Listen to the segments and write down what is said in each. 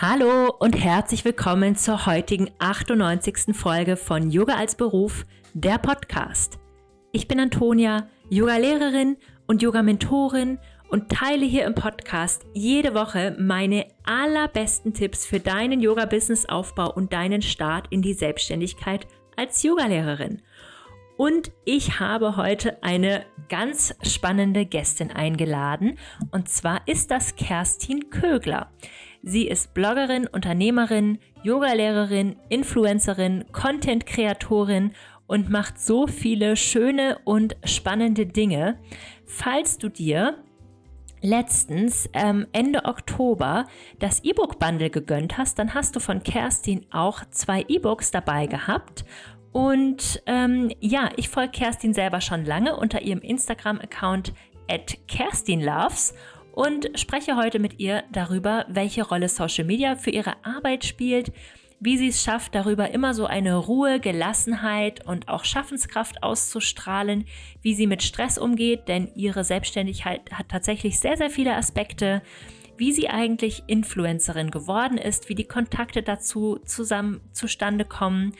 Hallo und herzlich willkommen zur heutigen 98. Folge von Yoga als Beruf, der Podcast. Ich bin Antonia, Yoga-Lehrerin und Yoga-Mentorin und teile hier im Podcast jede Woche meine allerbesten Tipps für deinen Yoga-Business-Aufbau und deinen Start in die Selbstständigkeit als Yogalehrerin. Und ich habe heute eine ganz spannende Gästin eingeladen. Und zwar ist das Kerstin Kögler. Sie ist Bloggerin, Unternehmerin, Yogalehrerin, Influencerin, Content-Kreatorin und macht so viele schöne und spannende Dinge. Falls du dir letztens ähm, Ende Oktober das E-Book-Bundle gegönnt hast, dann hast du von Kerstin auch zwei E-Books dabei gehabt. Und ähm, ja, ich folge Kerstin selber schon lange unter ihrem Instagram-Account at kerstinloves und spreche heute mit ihr darüber, welche Rolle Social Media für ihre Arbeit spielt, wie sie es schafft, darüber immer so eine Ruhe, Gelassenheit und auch Schaffenskraft auszustrahlen, wie sie mit Stress umgeht, denn ihre Selbstständigkeit hat tatsächlich sehr, sehr viele Aspekte, wie sie eigentlich Influencerin geworden ist, wie die Kontakte dazu zusammen zustande kommen,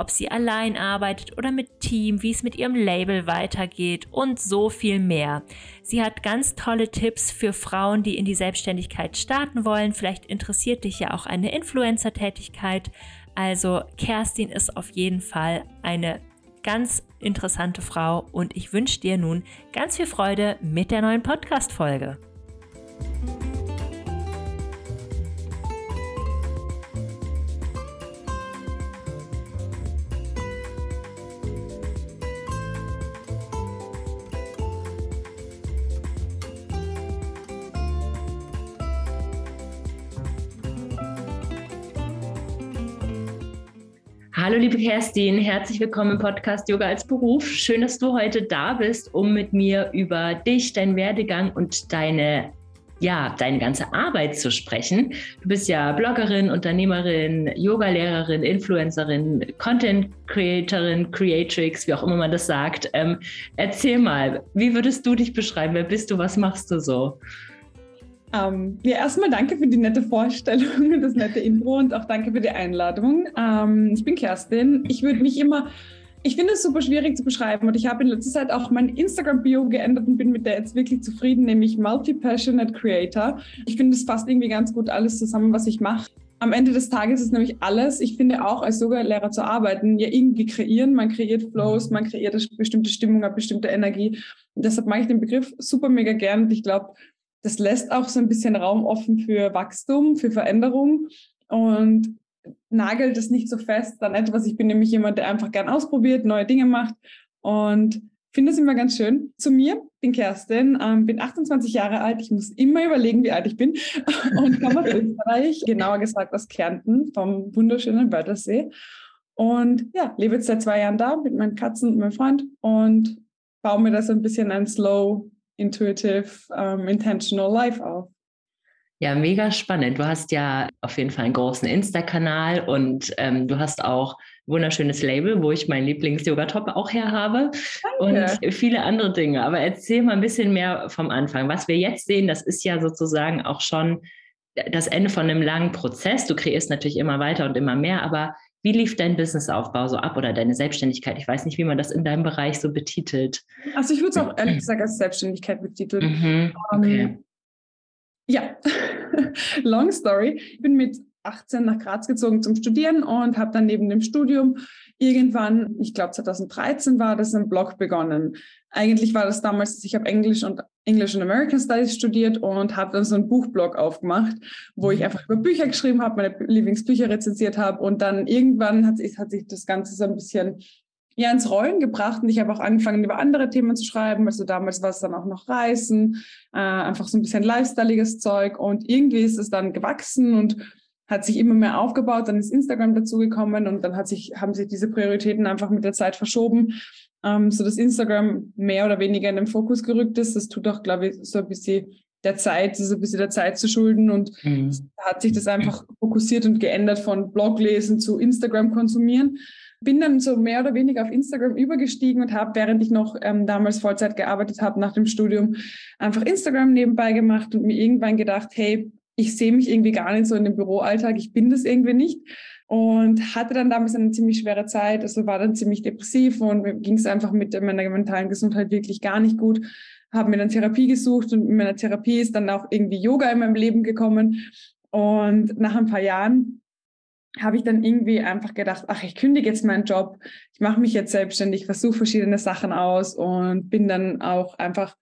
ob sie allein arbeitet oder mit Team, wie es mit ihrem Label weitergeht und so viel mehr. Sie hat ganz tolle Tipps für Frauen, die in die Selbstständigkeit starten wollen. Vielleicht interessiert dich ja auch eine Influencer-Tätigkeit. Also Kerstin ist auf jeden Fall eine ganz interessante Frau und ich wünsche dir nun ganz viel Freude mit der neuen Podcast-Folge. Hallo liebe Kerstin, herzlich willkommen im Podcast Yoga als Beruf. Schön, dass du heute da bist, um mit mir über dich, deinen Werdegang und deine ja, deine ganze Arbeit zu sprechen. Du bist ja Bloggerin, Unternehmerin, Yogalehrerin, Influencerin, Content Creatorin, Creatrix, wie auch immer man das sagt. Ähm, erzähl mal, wie würdest du dich beschreiben? Wer bist du? Was machst du so? Ähm, ja, erstmal danke für die nette Vorstellung, das nette Intro und auch danke für die Einladung. Ähm, ich bin Kerstin. Ich würde mich immer, ich finde es super schwierig zu beschreiben und ich habe in letzter Zeit auch mein Instagram-Bio geändert und bin mit der jetzt wirklich zufrieden, nämlich Multi-Passionate Creator. Ich finde, es fasst irgendwie ganz gut alles zusammen, was ich mache. Am Ende des Tages ist nämlich alles, ich finde auch als Yoga-Lehrer zu arbeiten, ja irgendwie kreieren. Man kreiert Flows, man kreiert eine bestimmte Stimmung, eine bestimmte Energie. Und deshalb mache ich den Begriff super mega gern und ich glaube, das lässt auch so ein bisschen Raum offen für Wachstum, für Veränderung und nagelt es nicht so fest an etwas. Ich bin nämlich jemand, der einfach gern ausprobiert, neue Dinge macht und finde es immer ganz schön. Zu mir, bin Kerstin, ähm, bin 28 Jahre alt. Ich muss immer überlegen, wie alt ich bin und komme aus Österreich, genauer gesagt aus Kärnten vom wunderschönen Wörthersee. Und ja, lebe jetzt seit zwei Jahren da mit meinen Katzen und meinem Freund und baue mir da so ein bisschen ein Slow intuitive, um, intentional life auf. Ja, mega spannend. Du hast ja auf jeden Fall einen großen Insta-Kanal und ähm, du hast auch ein wunderschönes Label, wo ich meinen Lieblings-Yoga-Top auch her habe Danke. und viele andere Dinge. Aber erzähl mal ein bisschen mehr vom Anfang. Was wir jetzt sehen, das ist ja sozusagen auch schon das Ende von einem langen Prozess. Du kreierst natürlich immer weiter und immer mehr, aber wie lief dein Businessaufbau so ab oder deine Selbstständigkeit? Ich weiß nicht, wie man das in deinem Bereich so betitelt. Also ich würde es auch ehrlich gesagt als Selbstständigkeit betiteln. Mhm, ähm, okay. Um, ja, long story. Ich bin mit 18 nach Graz gezogen zum Studieren und habe dann neben dem Studium irgendwann, ich glaube 2013 war das, einen Blog begonnen. Eigentlich war das damals, ich habe Englisch und English and American Studies studiert und habe dann so einen Buchblog aufgemacht, wo ich mhm. einfach über Bücher geschrieben habe, meine Lieblingsbücher rezensiert habe und dann irgendwann hat sich, hat sich das Ganze so ein bisschen ja, ins Rollen gebracht und ich habe auch angefangen, über andere Themen zu schreiben. Also damals war es dann auch noch Reisen, äh, einfach so ein bisschen lifestyleiges Zeug und irgendwie ist es dann gewachsen und hat sich immer mehr aufgebaut, dann ist Instagram dazugekommen und dann hat sich, haben sich diese Prioritäten einfach mit der Zeit verschoben, ähm, so dass Instagram mehr oder weniger in den Fokus gerückt ist. Das tut auch, glaube ich, so ein bisschen der Zeit, so ein bisschen der Zeit zu schulden und mhm. hat sich das einfach fokussiert und geändert von Bloglesen zu Instagram konsumieren. Bin dann so mehr oder weniger auf Instagram übergestiegen und habe, während ich noch ähm, damals Vollzeit gearbeitet habe nach dem Studium, einfach Instagram nebenbei gemacht und mir irgendwann gedacht, hey, ich sehe mich irgendwie gar nicht so in dem Büroalltag, ich bin das irgendwie nicht. Und hatte dann damals eine ziemlich schwere Zeit, also war dann ziemlich depressiv und mir ging es einfach mit meiner mentalen Gesundheit wirklich gar nicht gut. Habe mir dann Therapie gesucht und in meiner Therapie ist dann auch irgendwie Yoga in meinem Leben gekommen. Und nach ein paar Jahren habe ich dann irgendwie einfach gedacht, ach, ich kündige jetzt meinen Job, ich mache mich jetzt selbstständig, versuche verschiedene Sachen aus und bin dann auch einfach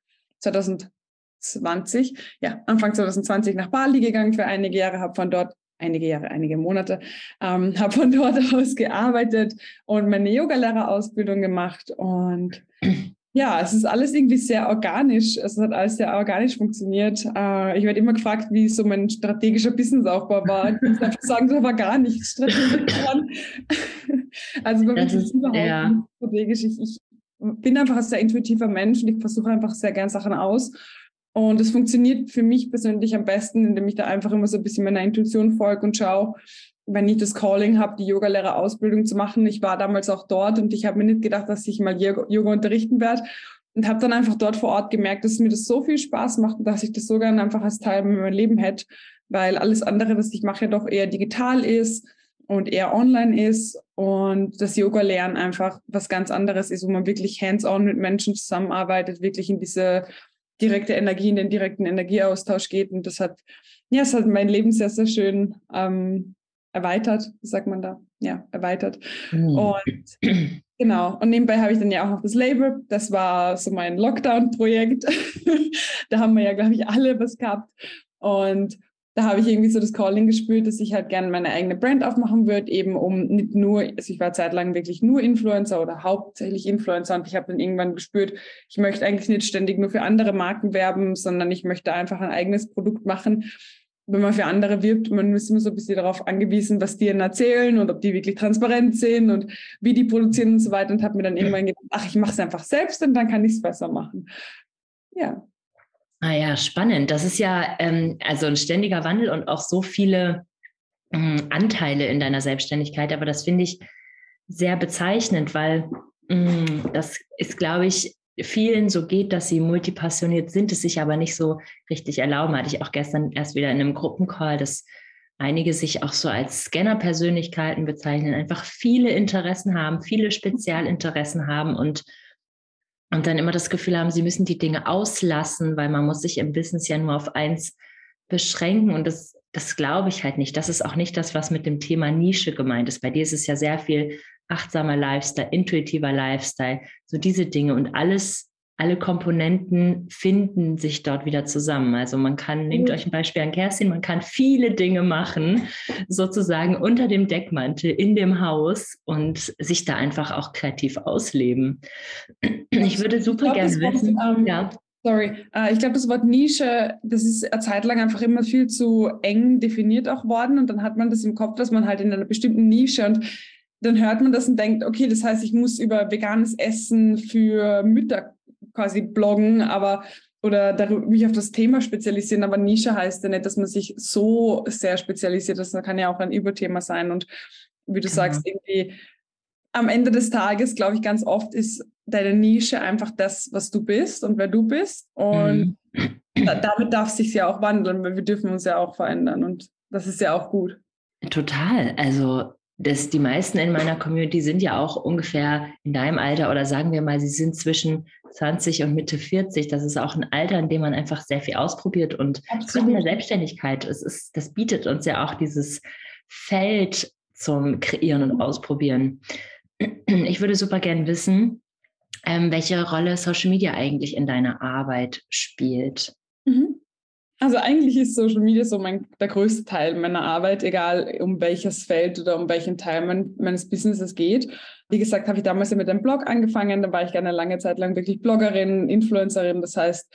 2020, ja, Anfang 2020 nach Bali gegangen für einige Jahre, habe von dort einige Jahre, einige Monate, ähm, habe von dort aus gearbeitet und meine Yogalehrerausbildung gemacht und ja, es ist alles irgendwie sehr organisch. Es hat alles sehr organisch funktioniert. Äh, ich werde immer gefragt, wie so mein strategischer Businessaufbau war. Ich muss einfach sagen, da war gar nichts strategisch also bei mir ist es überhaupt ja. nicht strategisch. Ich, ich bin einfach ein sehr intuitiver Mensch und ich versuche einfach sehr gern Sachen aus. Und es funktioniert für mich persönlich am besten, indem ich da einfach immer so ein bisschen meiner Intuition folge und schaue, wenn ich das Calling habe, die Yogalehrerausbildung zu machen. Ich war damals auch dort und ich habe mir nicht gedacht, dass ich mal Yoga unterrichten werde und habe dann einfach dort vor Ort gemerkt, dass mir das so viel Spaß macht und dass ich das so gerne einfach als Teil meinem Leben hätte, weil alles andere, was ich mache, doch eher digital ist und eher online ist und das Yoga-Lernen einfach was ganz anderes ist, wo man wirklich hands-on mit Menschen zusammenarbeitet, wirklich in diese direkte Energie, in den direkten Energieaustausch geht und das hat, ja, es hat mein Leben sehr, sehr schön ähm, erweitert, sagt man da? Ja, erweitert. Mhm. Und genau, und nebenbei habe ich dann ja auch noch das Label. Das war so mein Lockdown-Projekt. da haben wir ja, glaube ich, alle was gehabt. Und da habe ich irgendwie so das Calling gespürt, dass ich halt gerne meine eigene Brand aufmachen würde, eben um nicht nur, also ich war zeitlang wirklich nur Influencer oder hauptsächlich Influencer und ich habe dann irgendwann gespürt, ich möchte eigentlich nicht ständig nur für andere Marken werben, sondern ich möchte einfach ein eigenes Produkt machen wenn man für andere wirbt, man ist immer so ein bisschen darauf angewiesen, was die ihnen erzählen und ob die wirklich transparent sind und wie die produzieren und so weiter. Und habe mir dann irgendwann gedacht, ach, ich mache es einfach selbst und dann kann ich es besser machen. Ja. Ah ja, spannend. Das ist ja ähm, also ein ständiger Wandel und auch so viele ähm, Anteile in deiner Selbstständigkeit. Aber das finde ich sehr bezeichnend, weil ähm, das ist, glaube ich, vielen so geht, dass sie multipassioniert sind, es sich aber nicht so richtig erlauben. Hatte ich auch gestern erst wieder in einem Gruppencall, dass einige sich auch so als Scanner-Persönlichkeiten bezeichnen, einfach viele Interessen haben, viele Spezialinteressen haben und, und dann immer das Gefühl haben, sie müssen die Dinge auslassen, weil man muss sich im Business ja nur auf eins beschränken und das, das glaube ich halt nicht. Das ist auch nicht das, was mit dem Thema Nische gemeint ist. Bei dir ist es ja sehr viel achtsamer Lifestyle, intuitiver Lifestyle, so diese Dinge und alles, alle Komponenten finden sich dort wieder zusammen. Also man kann, nehmt mhm. euch ein Beispiel an Kerstin, man kann viele Dinge machen, sozusagen unter dem Deckmantel in dem Haus und sich da einfach auch kreativ ausleben. Ich würde super gerne wissen, ähm, ja. Sorry, uh, ich glaube, das Wort Nische, das ist eine Zeit lang einfach immer viel zu eng definiert auch worden und dann hat man das im Kopf, dass man halt in einer bestimmten Nische und dann hört man das und denkt, okay, das heißt, ich muss über veganes Essen für Mütter quasi bloggen, aber oder mich auf das Thema spezialisieren, aber Nische heißt ja nicht, dass man sich so sehr spezialisiert. Das kann ja auch ein Überthema sein. Und wie du genau. sagst, irgendwie am Ende des Tages, glaube ich, ganz oft ist deine Nische einfach das, was du bist und wer du bist. Und mhm. da, damit darf sich ja auch wandeln, weil wir dürfen uns ja auch verändern. Und das ist ja auch gut. Total. Also das, die meisten in meiner Community sind ja auch ungefähr in deinem Alter oder sagen wir mal, sie sind zwischen 20 und Mitte 40. Das ist auch ein Alter, in dem man einfach sehr viel ausprobiert und in der Selbstständigkeit. Es ist, das bietet uns ja auch dieses Feld zum Kreieren und Ausprobieren. Ich würde super gern wissen, ähm, welche Rolle Social Media eigentlich in deiner Arbeit spielt. Also eigentlich ist Social Media so mein, der größte Teil meiner Arbeit, egal um welches Feld oder um welchen Teil mein, meines Businesses geht. Wie gesagt, habe ich damals ja mit einem Blog angefangen, da war ich eine lange Zeit lang wirklich Bloggerin, Influencerin. Das heißt,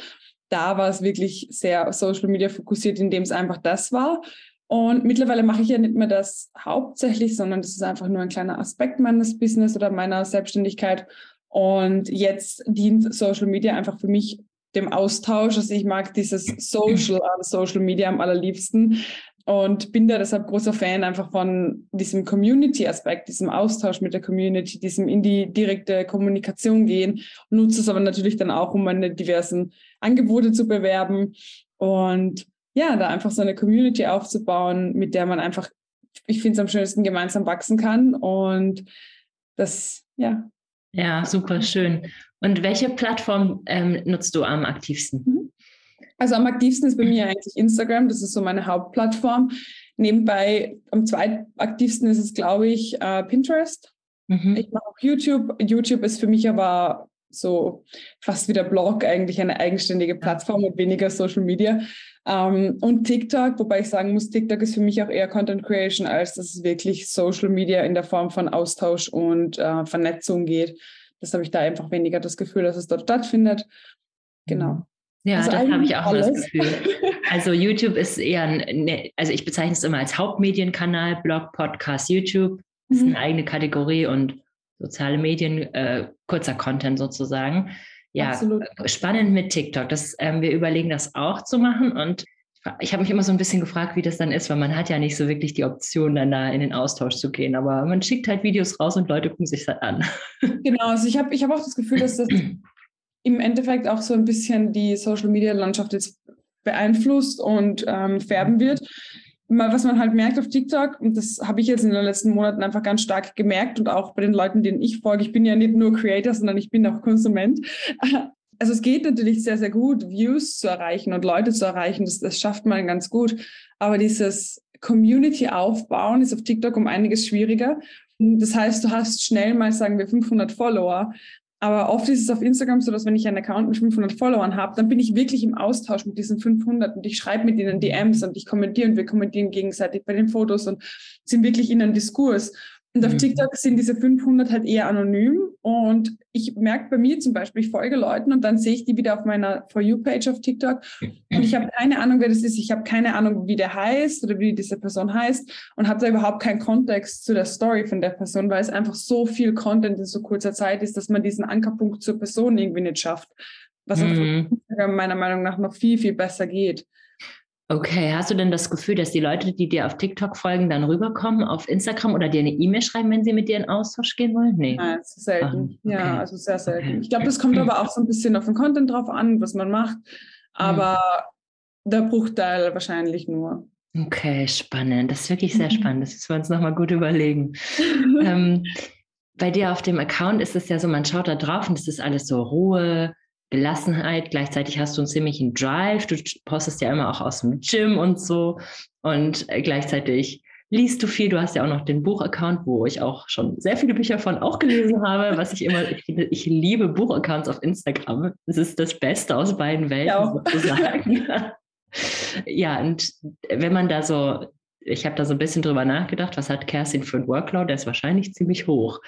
da war es wirklich sehr Social Media fokussiert, indem es einfach das war. Und mittlerweile mache ich ja nicht mehr das hauptsächlich, sondern das ist einfach nur ein kleiner Aspekt meines Business oder meiner Selbstständigkeit. Und jetzt dient Social Media einfach für mich dem Austausch. Also ich mag dieses Social an Social Media am allerliebsten und bin da deshalb großer Fan einfach von diesem Community-Aspekt, diesem Austausch mit der Community, diesem in die direkte Kommunikation gehen. Nutze es aber natürlich dann auch, um meine diversen Angebote zu bewerben. Und ja, da einfach so eine Community aufzubauen, mit der man einfach, ich finde es am schönsten, gemeinsam wachsen kann. Und das, ja. Ja, super schön. Und welche Plattform ähm, nutzt du am aktivsten? Mhm. Also am aktivsten ist bei mir eigentlich Instagram, das ist so meine Hauptplattform. Nebenbei am zweitaktivsten ist es, glaube ich, äh, Pinterest. Mhm. Ich mache auch YouTube. YouTube ist für mich aber so fast wie der Blog eigentlich eine eigenständige Plattform und weniger Social Media. Ähm, und TikTok, wobei ich sagen muss, TikTok ist für mich auch eher Content Creation, als dass es wirklich Social Media in der Form von Austausch und äh, Vernetzung geht. Das habe ich da einfach weniger das Gefühl, dass es dort stattfindet. Genau. Mhm. Ja, also das habe ich auch alles. das Gefühl. Also YouTube ist eher, ne, also ich bezeichne es immer als Hauptmedienkanal, Blog, Podcast, YouTube ist mhm. eine eigene Kategorie und soziale Medien, äh, kurzer Content sozusagen. Ja, Absolut. spannend mit TikTok. Das, ähm, wir überlegen das auch zu machen und ich habe mich immer so ein bisschen gefragt, wie das dann ist, weil man hat ja nicht so wirklich die Option, dann da in den Austausch zu gehen. Aber man schickt halt Videos raus und Leute gucken sich das an. Genau, also ich habe ich hab auch das Gefühl, dass das im Endeffekt auch so ein bisschen die Social-Media-Landschaft jetzt beeinflusst und ähm, färben wird was man halt merkt auf TikTok, und das habe ich jetzt in den letzten Monaten einfach ganz stark gemerkt und auch bei den Leuten, denen ich folge, ich bin ja nicht nur Creator, sondern ich bin auch Konsument. Also es geht natürlich sehr, sehr gut, Views zu erreichen und Leute zu erreichen, das, das schafft man ganz gut. Aber dieses Community aufbauen ist auf TikTok um einiges schwieriger. Das heißt, du hast schnell mal, sagen wir, 500 Follower, aber oft ist es auf Instagram so, dass wenn ich einen Account mit 500 Followern habe, dann bin ich wirklich im Austausch mit diesen 500 und ich schreibe mit ihnen DMs und ich kommentiere und wir kommentieren gegenseitig bei den Fotos und sind wirklich in einem Diskurs. Und auf mhm. TikTok sind diese 500 halt eher anonym. Und ich merke bei mir zum Beispiel, ich folge Leuten und dann sehe ich die wieder auf meiner For You-Page auf TikTok. Und ich habe keine Ahnung, wer das ist. Ich habe keine Ahnung, wie der heißt oder wie diese Person heißt und habe da überhaupt keinen Kontext zu der Story von der Person, weil es einfach so viel Content in so kurzer Zeit ist, dass man diesen Ankerpunkt zur Person irgendwie nicht schafft. Was mhm. auf Instagram meiner Meinung nach noch viel, viel besser geht. Okay, hast du denn das Gefühl, dass die Leute, die dir auf TikTok folgen, dann rüberkommen auf Instagram oder dir eine E-Mail schreiben, wenn sie mit dir in Austausch gehen wollen? Nee. Nein, ist selten. okay. Ja, also sehr selten. Okay. Ich glaube, das kommt aber auch so ein bisschen auf den Content drauf an, was man macht. Aber mhm. der Bruchteil wahrscheinlich nur. Okay, spannend. Das ist wirklich sehr spannend. Das müssen wir uns nochmal gut überlegen. ähm, bei dir auf dem Account ist es ja so, man schaut da drauf und es ist alles so Ruhe, Gelassenheit. Gleichzeitig hast du einen ziemlichen Drive. Du postest ja immer auch aus dem Gym und so. Und äh, gleichzeitig liest du viel. Du hast ja auch noch den Buchaccount, wo ich auch schon sehr viele Bücher von auch gelesen habe. Was ich immer, ich, ich liebe Buchaccounts auf Instagram. Es ist das Beste aus beiden Welten ja. sozusagen. ja, und wenn man da so, ich habe da so ein bisschen drüber nachgedacht, was hat Kerstin für ein Workload? Der ist wahrscheinlich ziemlich hoch.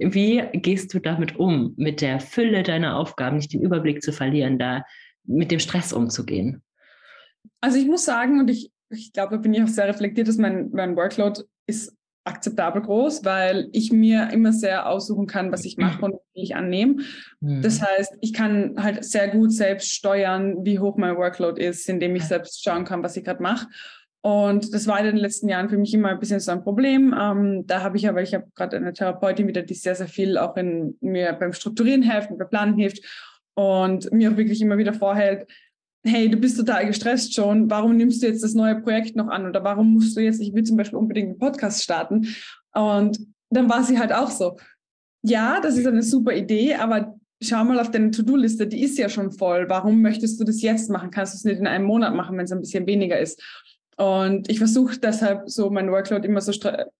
Wie gehst du damit um, mit der Fülle deiner Aufgaben, nicht den Überblick zu verlieren, da mit dem Stress umzugehen? Also ich muss sagen, und ich, ich glaube, da bin ich auch sehr reflektiert, dass mein, mein Workload ist akzeptabel groß, weil ich mir immer sehr aussuchen kann, was ich mache und wie ich annehme. Mhm. Das heißt, ich kann halt sehr gut selbst steuern, wie hoch mein Workload ist, indem ich selbst schauen kann, was ich gerade mache. Und das war in den letzten Jahren für mich immer ein bisschen so ein Problem. Ähm, da habe ich aber, ich habe gerade eine Therapeutin wieder, die sehr, sehr viel auch in mir beim Strukturieren hilft und beim Planen hilft und mir auch wirklich immer wieder vorhält, hey, du bist total gestresst schon, warum nimmst du jetzt das neue Projekt noch an oder warum musst du jetzt, ich will zum Beispiel unbedingt einen Podcast starten. Und dann war sie halt auch so, ja, das ist eine super Idee, aber schau mal auf deine To-Do-Liste, die ist ja schon voll. Warum möchtest du das jetzt machen? Kannst du es nicht in einem Monat machen, wenn es ein bisschen weniger ist? Und ich versuche deshalb so mein Workload immer so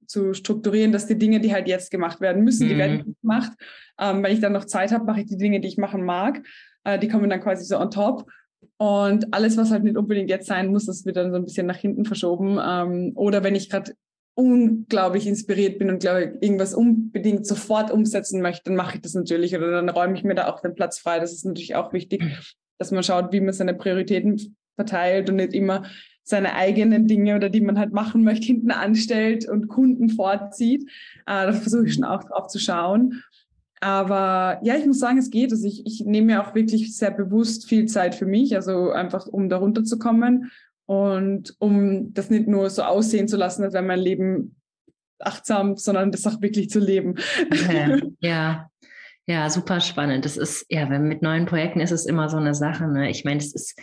zu strukturieren, dass die Dinge, die halt jetzt gemacht werden müssen, mhm. die werden gemacht. Ähm, wenn ich dann noch Zeit habe, mache ich die Dinge, die ich machen mag. Äh, die kommen dann quasi so on top. Und alles, was halt nicht unbedingt jetzt sein muss, das wird dann so ein bisschen nach hinten verschoben. Ähm, oder wenn ich gerade unglaublich inspiriert bin und glaube irgendwas unbedingt sofort umsetzen möchte, dann mache ich das natürlich oder dann räume ich mir da auch den Platz frei. Das ist natürlich auch wichtig, mhm. dass man schaut, wie man seine Prioritäten verteilt und nicht immer seine eigenen Dinge oder die man halt machen möchte, hinten anstellt und Kunden vorzieht. Äh, da versuche ich schon auch drauf zu schauen. Aber ja, ich muss sagen, es geht. Also ich, ich nehme mir auch wirklich sehr bewusst viel Zeit für mich, also einfach um da runterzukommen und um das nicht nur so aussehen zu lassen, als wäre mein Leben achtsam, sondern das auch wirklich zu leben. Okay. Ja, ja, super spannend. Das ist, ja, wenn mit neuen Projekten ist es immer so eine Sache. Ne? Ich meine, es ist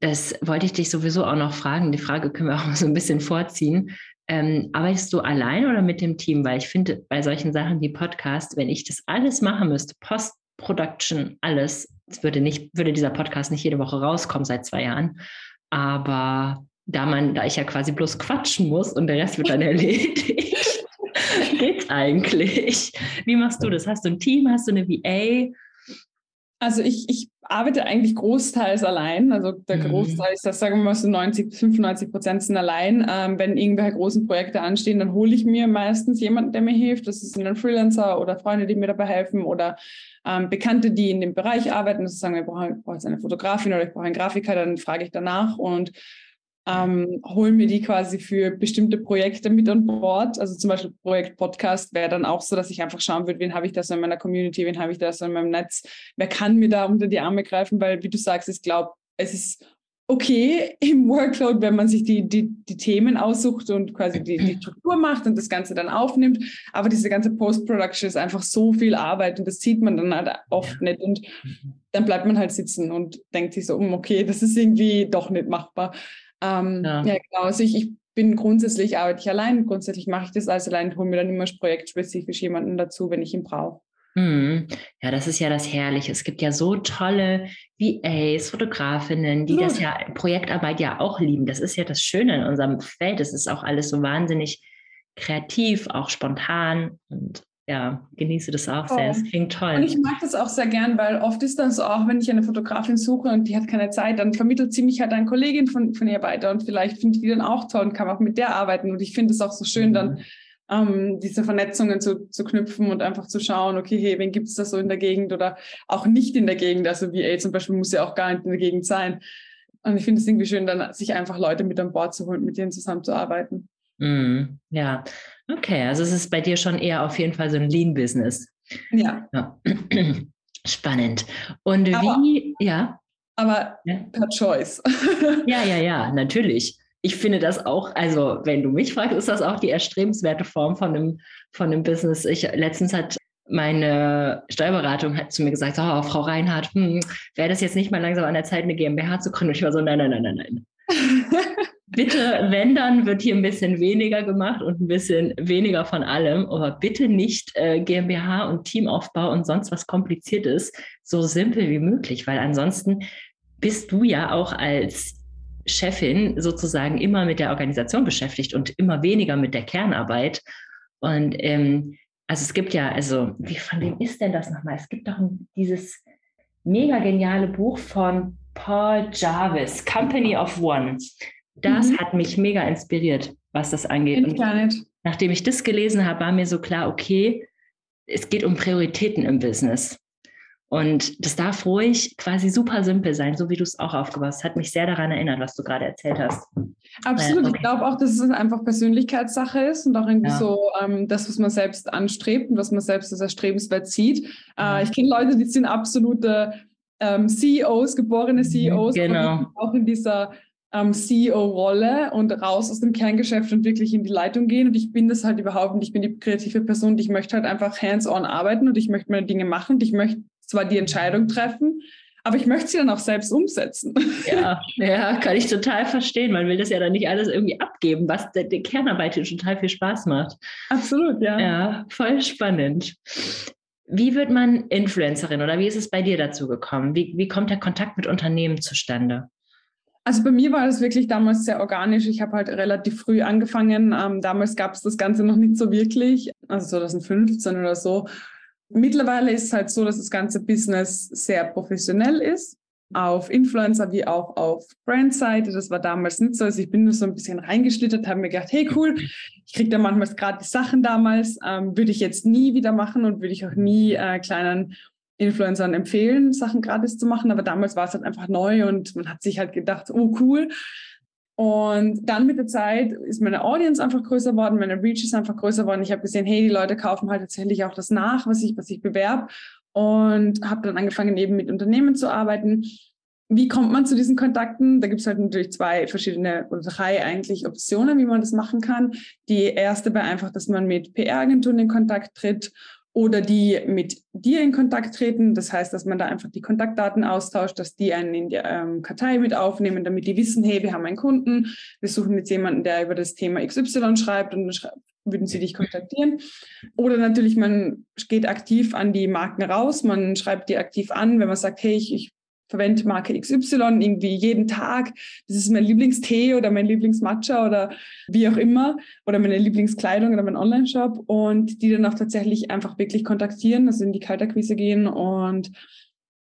das wollte ich dich sowieso auch noch fragen. Die Frage können wir auch so ein bisschen vorziehen. Ähm, arbeitest du allein oder mit dem Team? Weil ich finde, bei solchen Sachen wie Podcast, wenn ich das alles machen müsste, Post-Production, alles, würde, nicht, würde dieser Podcast nicht jede Woche rauskommen seit zwei Jahren. Aber da man, da ich ja quasi bloß quatschen muss und der Rest wird dann erledigt, geht's eigentlich. Wie machst du das? Hast du ein Team? Hast du eine VA? Also ich, ich arbeite eigentlich großteils allein. Also der mhm. Großteil ist das, sagen wir mal so 90 bis 95 Prozent sind allein. Ähm, wenn irgendwelche großen Projekte anstehen, dann hole ich mir meistens jemanden, der mir hilft. Das ist ein Freelancer oder Freunde, die mir dabei helfen oder ähm, Bekannte, die in dem Bereich arbeiten. Das ist sagen, wir brauchen, brauche jetzt eine Fotografin oder ich brauche einen Grafiker, dann frage ich danach und ähm, holen mir die quasi für bestimmte Projekte mit an Bord. Also zum Beispiel Projekt Podcast wäre dann auch so, dass ich einfach schauen würde, wen habe ich da so in meiner Community, wen habe ich da so in meinem Netz, wer kann mir da unter die Arme greifen, weil wie du sagst, ich glaube, es ist okay im Workload, wenn man sich die, die, die Themen aussucht und quasi die, die Struktur macht und das Ganze dann aufnimmt. Aber diese ganze Post-Production ist einfach so viel Arbeit und das sieht man dann halt oft nicht. Und dann bleibt man halt sitzen und denkt sich so, hm, okay, das ist irgendwie doch nicht machbar. Ähm, ja. ja. genau. Also ich, ich bin grundsätzlich arbeite ich allein. Grundsätzlich mache ich das alles allein, hole mir dann immer projektspezifisch jemanden dazu, wenn ich ihn brauche. Mhm. Ja, das ist ja das Herrliche. Es gibt ja so tolle VAs, Fotografinnen, die das ja Projektarbeit ja auch lieben. Das ist ja das Schöne in unserem Feld. Es ist auch alles so wahnsinnig kreativ, auch spontan und ja, genieße das auch sehr. Es klingt toll. Und ich mag das auch sehr gern, weil oft ist dann so, auch wenn ich eine Fotografin suche und die hat keine Zeit, dann vermittelt sie mich halt eine Kollegin von, von ihr weiter und vielleicht finde ich die dann auch toll und kann auch mit der arbeiten. Und ich finde es auch so schön, mhm. dann ähm, diese Vernetzungen zu, zu knüpfen und einfach zu schauen, okay, hey, wen gibt es da so in der Gegend oder auch nicht in der Gegend. Also VA zum Beispiel muss ja auch gar nicht in der Gegend sein. Und ich finde es irgendwie schön, dann sich einfach Leute mit an Bord zu holen, mit denen zusammenzuarbeiten. Mm, ja, okay. Also es ist bei dir schon eher auf jeden Fall so ein Lean-Business. Ja. ja. Spannend. Und aber, wie, ja. Aber ja. per Choice. ja, ja, ja, natürlich. Ich finde das auch, also wenn du mich fragst, ist das auch die erstrebenswerte Form von einem, von einem Business. Ich letztens hat meine Steuerberatung hat zu mir gesagt, oh, Frau Reinhardt, hm, wäre das jetzt nicht mal langsam an der Zeit, eine GmbH zu gründen? Und ich war so, nein, nein, nein, nein, nein. bitte, wenn dann, wird hier ein bisschen weniger gemacht und ein bisschen weniger von allem, aber bitte nicht äh, GmbH und Teamaufbau und sonst was Kompliziertes so simpel wie möglich, weil ansonsten bist du ja auch als Chefin sozusagen immer mit der Organisation beschäftigt und immer weniger mit der Kernarbeit. Und ähm, also es gibt ja, also wie von wem ist denn das nochmal? Es gibt doch dieses mega geniale Buch von Paul Jarvis, Company of One. Das mhm. hat mich mega inspiriert, was das angeht. Und nachdem ich das gelesen habe, war mir so klar, okay, es geht um Prioritäten im Business. Und das darf ruhig quasi super simpel sein, so wie du es auch aufgebaut hast. Hat mich sehr daran erinnert, was du gerade erzählt hast. Absolut. Äh, okay. Ich glaube auch, dass es einfach Persönlichkeitssache ist und auch irgendwie ja. so ähm, das, was man selbst anstrebt und was man selbst als erstrebenswert sieht. Äh, ich kenne Leute, die sind absolute ähm, CEOs, geborene CEOs, genau. auch in dieser ähm, CEO-Rolle und raus aus dem Kerngeschäft und wirklich in die Leitung gehen. Und ich bin das halt überhaupt nicht. Ich bin die kreative Person. Und ich möchte halt einfach hands-on arbeiten und ich möchte meine Dinge machen und ich möchte zwar die Entscheidung treffen, aber ich möchte sie dann auch selbst umsetzen. Ja, ja, kann ich total verstehen. Man will das ja dann nicht alles irgendwie abgeben, was der, der Kernarbeit total viel Spaß macht. Absolut, ja. Ja, voll spannend. Wie wird man Influencerin oder wie ist es bei dir dazu gekommen? Wie, wie kommt der Kontakt mit Unternehmen zustande? Also bei mir war das wirklich damals sehr organisch. Ich habe halt relativ früh angefangen. Ähm, damals gab es das Ganze noch nicht so wirklich, also 2015 oder so. Mittlerweile ist es halt so, dass das ganze Business sehr professionell ist, auf Influencer wie auch auf Brandseite. Das war damals nicht so. Also ich bin nur so ein bisschen reingeschlittert, habe mir gedacht, hey cool, ich kriege da manchmal gerade die Sachen damals, ähm, würde ich jetzt nie wieder machen und würde ich auch nie äh, kleinen Influencern empfehlen, Sachen gratis zu machen. Aber damals war es halt einfach neu und man hat sich halt gedacht, oh cool. Und dann mit der Zeit ist meine Audience einfach größer geworden, meine Reach ist einfach größer geworden. Ich habe gesehen, hey, die Leute kaufen halt tatsächlich auch das nach, was ich, was ich bewerbe. Und habe dann angefangen, eben mit Unternehmen zu arbeiten. Wie kommt man zu diesen Kontakten? Da gibt es halt natürlich zwei verschiedene oder drei eigentlich Optionen, wie man das machen kann. Die erste wäre einfach, dass man mit PR-Agenturen in Kontakt tritt oder die mit dir in Kontakt treten. Das heißt, dass man da einfach die Kontaktdaten austauscht, dass die einen in die ähm, Kartei mit aufnehmen, damit die wissen, hey, wir haben einen Kunden, wir suchen jetzt jemanden, der über das Thema XY schreibt und dann schrei würden sie dich kontaktieren. Oder natürlich, man geht aktiv an die Marken raus, man schreibt die aktiv an, wenn man sagt, hey, ich, ich verwende Marke XY irgendwie jeden Tag. Das ist mein Lieblingstee oder mein Lieblingsmatcha oder wie auch immer oder meine Lieblingskleidung oder mein Online-Shop und die dann auch tatsächlich einfach wirklich kontaktieren, also in die Kaltakquise gehen und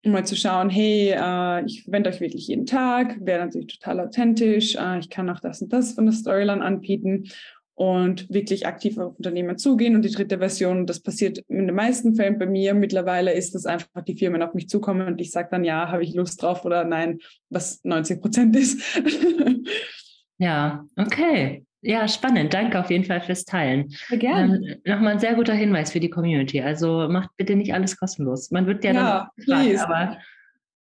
mal zu schauen, hey, äh, ich verwende euch wirklich jeden Tag, wäre natürlich total authentisch, äh, ich kann auch das und das von der Storyline anbieten und wirklich aktiv auf Unternehmen zugehen. Und die dritte Version, das passiert in den meisten Fällen bei mir mittlerweile, ist, dass einfach die Firmen auf mich zukommen und ich sage dann, ja, habe ich Lust drauf oder nein, was 90 Prozent ist. ja, okay. Ja, spannend. Danke auf jeden Fall fürs Teilen. Sehr gerne. Ähm, Nochmal ein sehr guter Hinweis für die Community. Also macht bitte nicht alles kostenlos. Man wird ja, ja dann gefragt, aber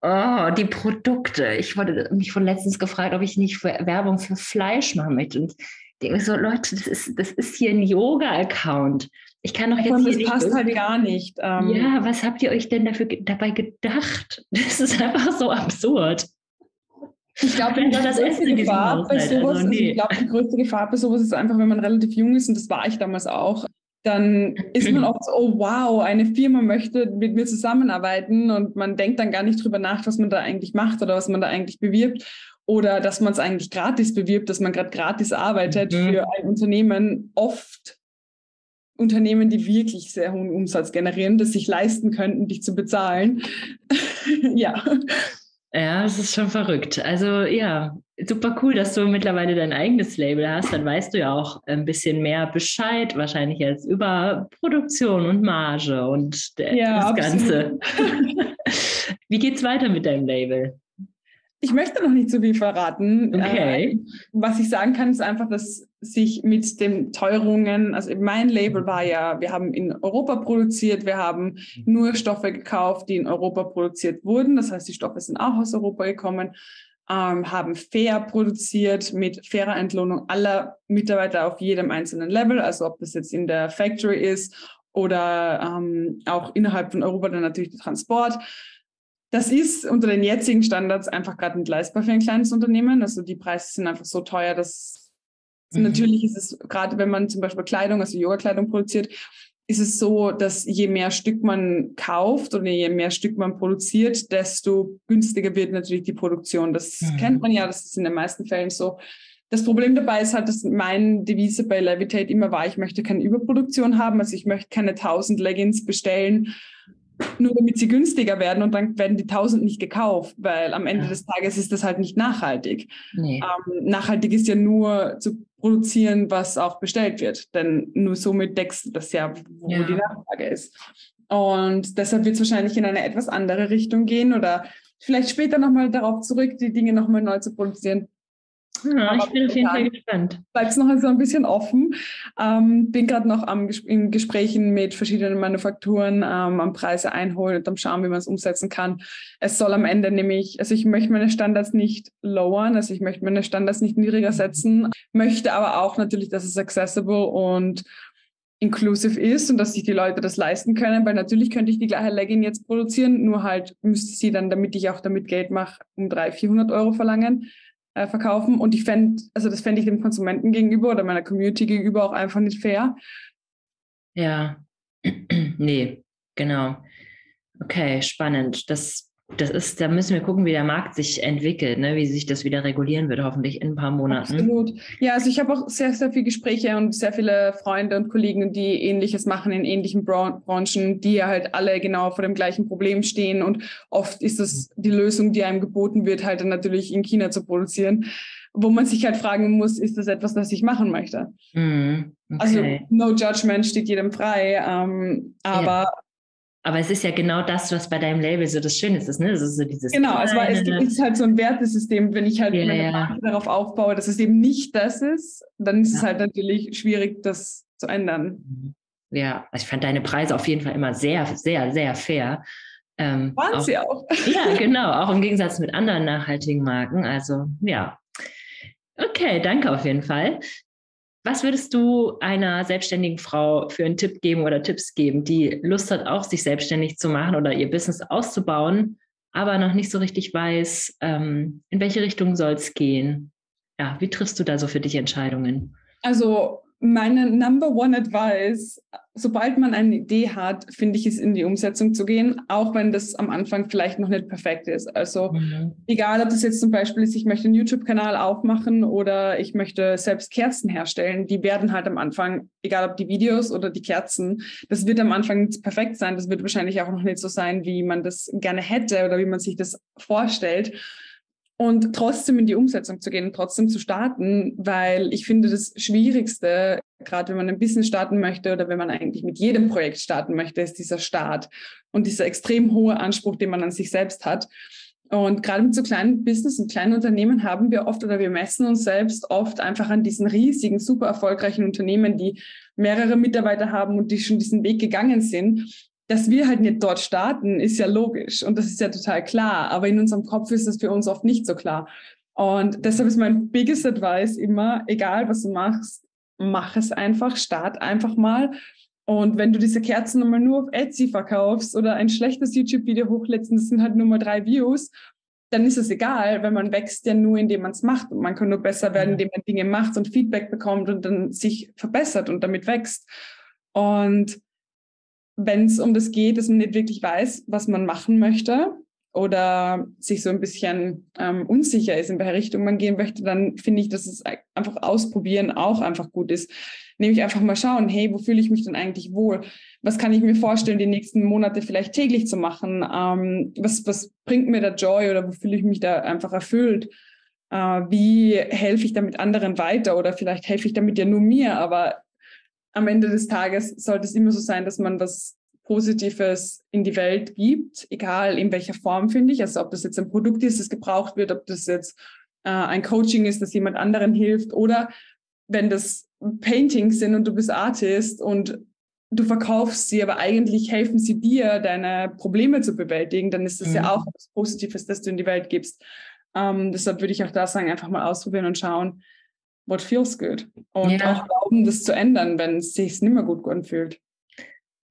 Oh, die Produkte. Ich wurde mich von letztens gefragt, ob ich nicht für Werbung für Fleisch machen möchte. Und denke so, Leute, das ist, das ist hier ein Yoga-Account. Ich kann doch jetzt Und das hier passt halt gar nicht. Ähm, ja, was habt ihr euch denn dafür dabei gedacht? Das ist einfach so absurd. Ich glaube, die größte Gefahr bei sowas, also, nee. also ich glaube, die größte Gefahr bei sowas ist einfach, wenn man relativ jung ist, und das war ich damals auch, dann ist man oft so, oh wow, eine Firma möchte mit mir zusammenarbeiten und man denkt dann gar nicht drüber nach, was man da eigentlich macht oder was man da eigentlich bewirbt oder dass man es eigentlich gratis bewirbt, dass man gerade gratis arbeitet mhm. für ein Unternehmen. Oft Unternehmen, die wirklich sehr hohen Umsatz generieren, das sich leisten könnten, dich zu bezahlen. ja. Ja, das ist schon verrückt. Also ja, super cool, dass du mittlerweile dein eigenes Label hast. Dann weißt du ja auch ein bisschen mehr Bescheid, wahrscheinlich jetzt über Produktion und Marge und ja, das Ganze. Wie geht's weiter mit deinem Label? Ich möchte noch nicht so viel verraten. Okay. Äh, was ich sagen kann, ist einfach, dass sich mit den Teuerungen, also mein Label war ja, wir haben in Europa produziert, wir haben nur Stoffe gekauft, die in Europa produziert wurden. Das heißt, die Stoffe sind auch aus Europa gekommen, ähm, haben fair produziert mit fairer Entlohnung aller Mitarbeiter auf jedem einzelnen Level, also ob das jetzt in der Factory ist oder ähm, auch innerhalb von Europa dann natürlich der Transport. Das ist unter den jetzigen Standards einfach gerade nicht leistbar für ein kleines Unternehmen. Also die Preise sind einfach so teuer, dass mhm. natürlich ist es gerade, wenn man zum Beispiel Kleidung, also Yoga-Kleidung produziert, ist es so, dass je mehr Stück man kauft oder je mehr Stück man produziert, desto günstiger wird natürlich die Produktion. Das mhm. kennt man ja, das ist in den meisten Fällen so. Das Problem dabei ist halt, dass mein Devise bei Levitate immer war, ich möchte keine Überproduktion haben, also ich möchte keine 1000 Leggings bestellen nur damit sie günstiger werden und dann werden die 1000 nicht gekauft, weil am Ende ja. des Tages ist das halt nicht nachhaltig. Nee. Ähm, nachhaltig ist ja nur zu produzieren, was auch bestellt wird, denn nur somit deckst du das ja, wo ja. die Nachfrage ist. Und deshalb wird es wahrscheinlich in eine etwas andere Richtung gehen oder vielleicht später nochmal darauf zurück, die Dinge nochmal neu zu produzieren. Ja, ich bin auf jeden Fall gespannt. Bleibt es noch so ein bisschen offen. Ähm, bin gerade noch am, in Gesprächen mit verschiedenen Manufakturen ähm, am Preise einholen und am schauen, wie man es umsetzen kann. Es soll am Ende nämlich, also ich möchte meine Standards nicht lowern, also ich möchte meine Standards nicht niedriger setzen, möchte aber auch natürlich, dass es accessible und inclusive ist und dass sich die Leute das leisten können, weil natürlich könnte ich die gleiche Legging jetzt produzieren, nur halt müsste sie dann, damit ich auch damit Geld mache, um 300, 400 Euro verlangen äh, verkaufen. Und ich fände, also das fände ich dem Konsumenten gegenüber oder meiner Community gegenüber auch einfach nicht fair. Ja, nee, genau. Okay, spannend. Das das ist, da müssen wir gucken, wie der Markt sich entwickelt, ne? wie sich das wieder regulieren wird, hoffentlich in ein paar Monaten. Absolut. Ja, also ich habe auch sehr, sehr viele Gespräche und sehr viele Freunde und Kollegen, die ähnliches machen in ähnlichen Branchen, die halt alle genau vor dem gleichen Problem stehen. Und oft ist das die Lösung, die einem geboten wird, halt dann natürlich in China zu produzieren wo man sich halt fragen muss, ist das etwas, das ich machen möchte? Mm, okay. Also no judgment steht jedem frei, ähm, aber ja. Aber es ist ja genau das, was bei deinem Label so das Schöne ist, ne? Das ist so dieses genau, also es ist halt so ein Wertesystem, wenn ich halt ja, meine ja. darauf aufbaue, dass es eben nicht das ist, dann ist ja. es halt natürlich schwierig, das zu ändern. Mhm. Ja, also ich fand deine Preise auf jeden Fall immer sehr, sehr, sehr fair. Ähm, Waren sie auch. Ja, genau, auch im Gegensatz mit anderen nachhaltigen Marken. Also ja. Okay, danke auf jeden Fall. Was würdest du einer selbstständigen Frau für einen Tipp geben oder Tipps geben, die Lust hat, auch sich selbstständig zu machen oder ihr Business auszubauen, aber noch nicht so richtig weiß, ähm, in welche Richtung soll es gehen? Ja, wie triffst du da so für dich Entscheidungen? Also meine Number One Advice, sobald man eine Idee hat, finde ich es in die Umsetzung zu gehen, auch wenn das am Anfang vielleicht noch nicht perfekt ist. Also mhm. egal, ob das jetzt zum Beispiel ist, ich möchte einen YouTube-Kanal aufmachen oder ich möchte selbst Kerzen herstellen, die werden halt am Anfang, egal ob die Videos oder die Kerzen, das wird am Anfang nicht perfekt sein. Das wird wahrscheinlich auch noch nicht so sein, wie man das gerne hätte oder wie man sich das vorstellt und trotzdem in die Umsetzung zu gehen, trotzdem zu starten, weil ich finde, das Schwierigste, gerade wenn man ein Business starten möchte oder wenn man eigentlich mit jedem Projekt starten möchte, ist dieser Start und dieser extrem hohe Anspruch, den man an sich selbst hat. Und gerade mit so kleinen Business und kleinen Unternehmen haben wir oft oder wir messen uns selbst oft einfach an diesen riesigen, super erfolgreichen Unternehmen, die mehrere Mitarbeiter haben und die schon diesen Weg gegangen sind dass wir halt nicht dort starten, ist ja logisch und das ist ja total klar. Aber in unserem Kopf ist es für uns oft nicht so klar. Und deshalb ist mein biggest advice immer, egal was du machst, mach es einfach, start einfach mal. Und wenn du diese Kerzen nochmal nur auf Etsy verkaufst oder ein schlechtes YouTube-Video hochlädst, das sind halt nur mal drei Views, dann ist es egal, weil man wächst ja nur, indem man es macht. Und man kann nur besser werden, indem man Dinge macht und Feedback bekommt und dann sich verbessert und damit wächst. Und wenn es um das geht, dass man nicht wirklich weiß, was man machen möchte oder sich so ein bisschen ähm, unsicher ist, in welche Richtung man gehen möchte, dann finde ich, dass es einfach ausprobieren auch einfach gut ist. Nämlich einfach mal schauen, hey, wo fühle ich mich denn eigentlich wohl? Was kann ich mir vorstellen, die nächsten Monate vielleicht täglich zu machen? Ähm, was, was bringt mir da Joy oder wo fühle ich mich da einfach erfüllt? Äh, wie helfe ich damit anderen weiter? Oder vielleicht helfe ich damit ja nur mir, aber am Ende des Tages sollte es immer so sein, dass man was Positives in die Welt gibt, egal in welcher Form, finde ich. Also ob das jetzt ein Produkt ist, das gebraucht wird, ob das jetzt äh, ein Coaching ist, das jemand anderen hilft oder wenn das Paintings sind und du bist Artist und du verkaufst sie, aber eigentlich helfen sie dir, deine Probleme zu bewältigen, dann ist das mhm. ja auch was Positives, das du in die Welt gibst. Ähm, deshalb würde ich auch da sagen, einfach mal ausprobieren und schauen, what feels good. Und ja. auch glauben, das zu ändern, wenn es sich nicht mehr gut anfühlt.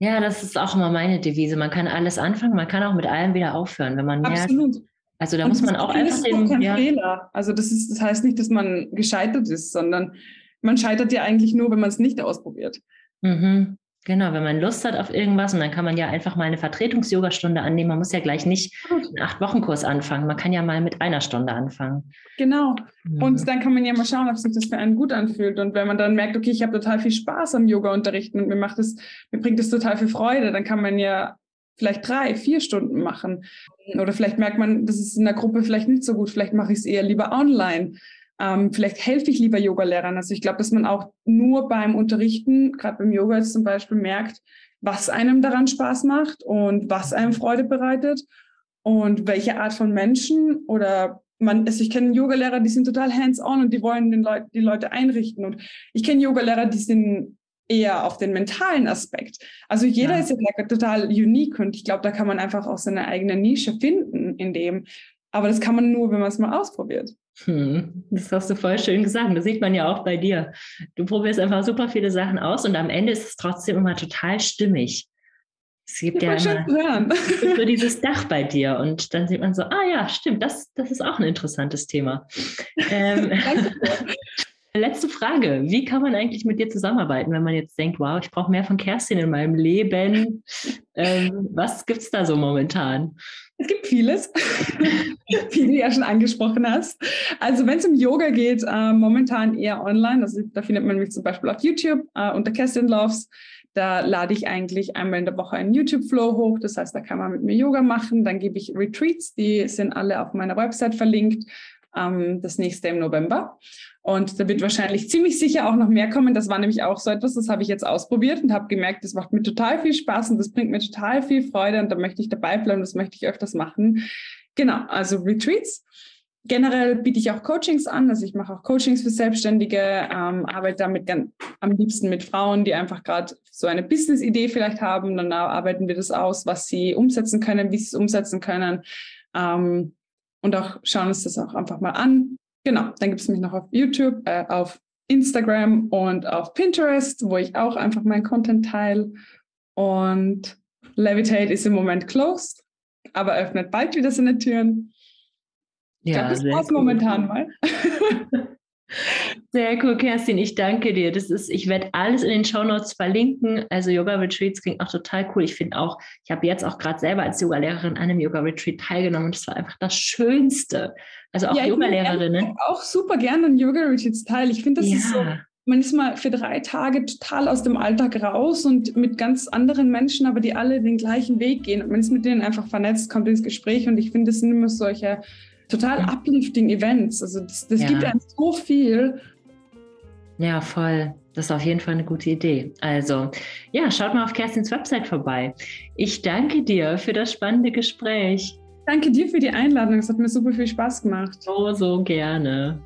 Ja, das ist auch immer meine Devise. Man kann alles anfangen, man kann auch mit allem wieder aufhören, wenn man merkt. Absolut. Also da und muss man auch einfach den. Ja. Fehler. Also das ist, das heißt nicht, dass man gescheitert ist, sondern man scheitert ja eigentlich nur, wenn man es nicht ausprobiert. Mhm. Genau, wenn man Lust hat auf irgendwas und dann kann man ja einfach mal eine Vertretungs-Yoga-Stunde annehmen. Man muss ja gleich nicht einen Acht-Wochen-Kurs anfangen. Man kann ja mal mit einer Stunde anfangen. Genau. Und dann kann man ja mal schauen, ob sich das für einen gut anfühlt. Und wenn man dann merkt, okay, ich habe total viel Spaß am Yoga-Unterrichten und mir macht es, mir bringt es total viel Freude, dann kann man ja vielleicht drei, vier Stunden machen. Oder vielleicht merkt man, das ist in der Gruppe vielleicht nicht so gut. Vielleicht mache ich es eher lieber online. Ähm, vielleicht helfe ich lieber Yoga-Lehrern. Also ich glaube, dass man auch nur beim Unterrichten, gerade beim Yoga jetzt zum Beispiel, merkt, was einem daran Spaß macht und was einem Freude bereitet und welche Art von Menschen oder man, also ich kenne Yogalehrer, die sind total hands-on und die wollen den Leut, die Leute einrichten. Und ich kenne Yogalehrer, die sind eher auf den mentalen Aspekt. Also jeder ja. ist ja total unique und ich glaube, da kann man einfach auch seine eigene Nische finden in dem. Aber das kann man nur, wenn man es mal ausprobiert. Hm, das hast du voll schön gesagt. Das sieht man ja auch bei dir. Du probierst einfach super viele Sachen aus und am Ende ist es trotzdem immer total stimmig. Es gibt ja, ja immer, so dieses Dach bei dir und dann sieht man so, ah ja, stimmt, das, das ist auch ein interessantes Thema. Ähm, letzte Frage, wie kann man eigentlich mit dir zusammenarbeiten, wenn man jetzt denkt, wow, ich brauche mehr von Kerstin in meinem Leben. Ähm, was gibt es da so momentan? Es gibt vieles, wie du ja schon angesprochen hast. Also wenn es um Yoga geht, äh, momentan eher online. Also da findet man mich zum Beispiel auf YouTube äh, unter Kerstin Loves. Da lade ich eigentlich einmal in der Woche einen YouTube-Flow hoch. Das heißt, da kann man mit mir Yoga machen. Dann gebe ich Retreats, die sind alle auf meiner Website verlinkt. Ähm, das nächste im November. Und da wird wahrscheinlich ziemlich sicher auch noch mehr kommen. Das war nämlich auch so etwas, das habe ich jetzt ausprobiert und habe gemerkt, das macht mir total viel Spaß und das bringt mir total viel Freude und da möchte ich dabei bleiben, das möchte ich öfters machen. Genau, also Retreats. Generell biete ich auch Coachings an, also ich mache auch Coachings für Selbstständige, ähm, arbeite damit ganz, am liebsten mit Frauen, die einfach gerade so eine Business-Idee vielleicht haben. Dann arbeiten wir das aus, was sie umsetzen können, wie sie es umsetzen können ähm, und auch schauen uns das auch einfach mal an Genau, dann gibt es mich noch auf YouTube, äh, auf Instagram und auf Pinterest, wo ich auch einfach meinen Content teile. Und Levitate ist im Moment closed, aber öffnet bald wieder seine Türen. Ja, ich glaube, das war's momentan mal. Sehr cool, Kerstin. Ich danke dir. Das ist, ich werde alles in den Show Notes verlinken. Also Yoga Retreats klingt auch total cool. Ich finde auch, ich habe jetzt auch gerade selber als Yogalehrerin an einem Yoga Retreat teilgenommen und das war einfach das Schönste. Also auch ja, Yogalehrerinnen. Auch super gerne an Yoga Retreats teil. Ich finde, das ja. ist so, man ist mal für drei Tage total aus dem Alltag raus und mit ganz anderen Menschen, aber die alle den gleichen Weg gehen. Und man ist mit denen einfach vernetzt, kommt ins Gespräch und ich finde, das sind immer solche total ja. uplifting Events. Also das, das ja. gibt einem so viel. Ja, voll. Das ist auf jeden Fall eine gute Idee. Also, ja, schaut mal auf Kerstins Website vorbei. Ich danke dir für das spannende Gespräch. Danke dir für die Einladung. Es hat mir super viel Spaß gemacht. So, so gerne.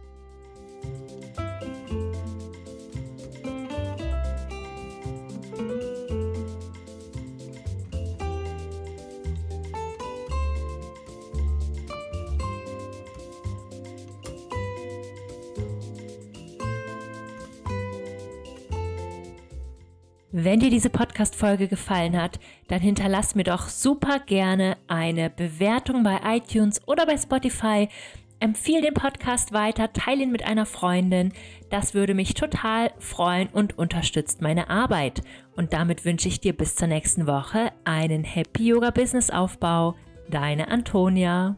Wenn dir diese Podcast-Folge gefallen hat, dann hinterlass mir doch super gerne eine Bewertung bei iTunes oder bei Spotify. Empfehle den Podcast weiter, teile ihn mit einer Freundin. Das würde mich total freuen und unterstützt meine Arbeit. Und damit wünsche ich dir bis zur nächsten Woche einen Happy Yoga Business Aufbau. Deine Antonia.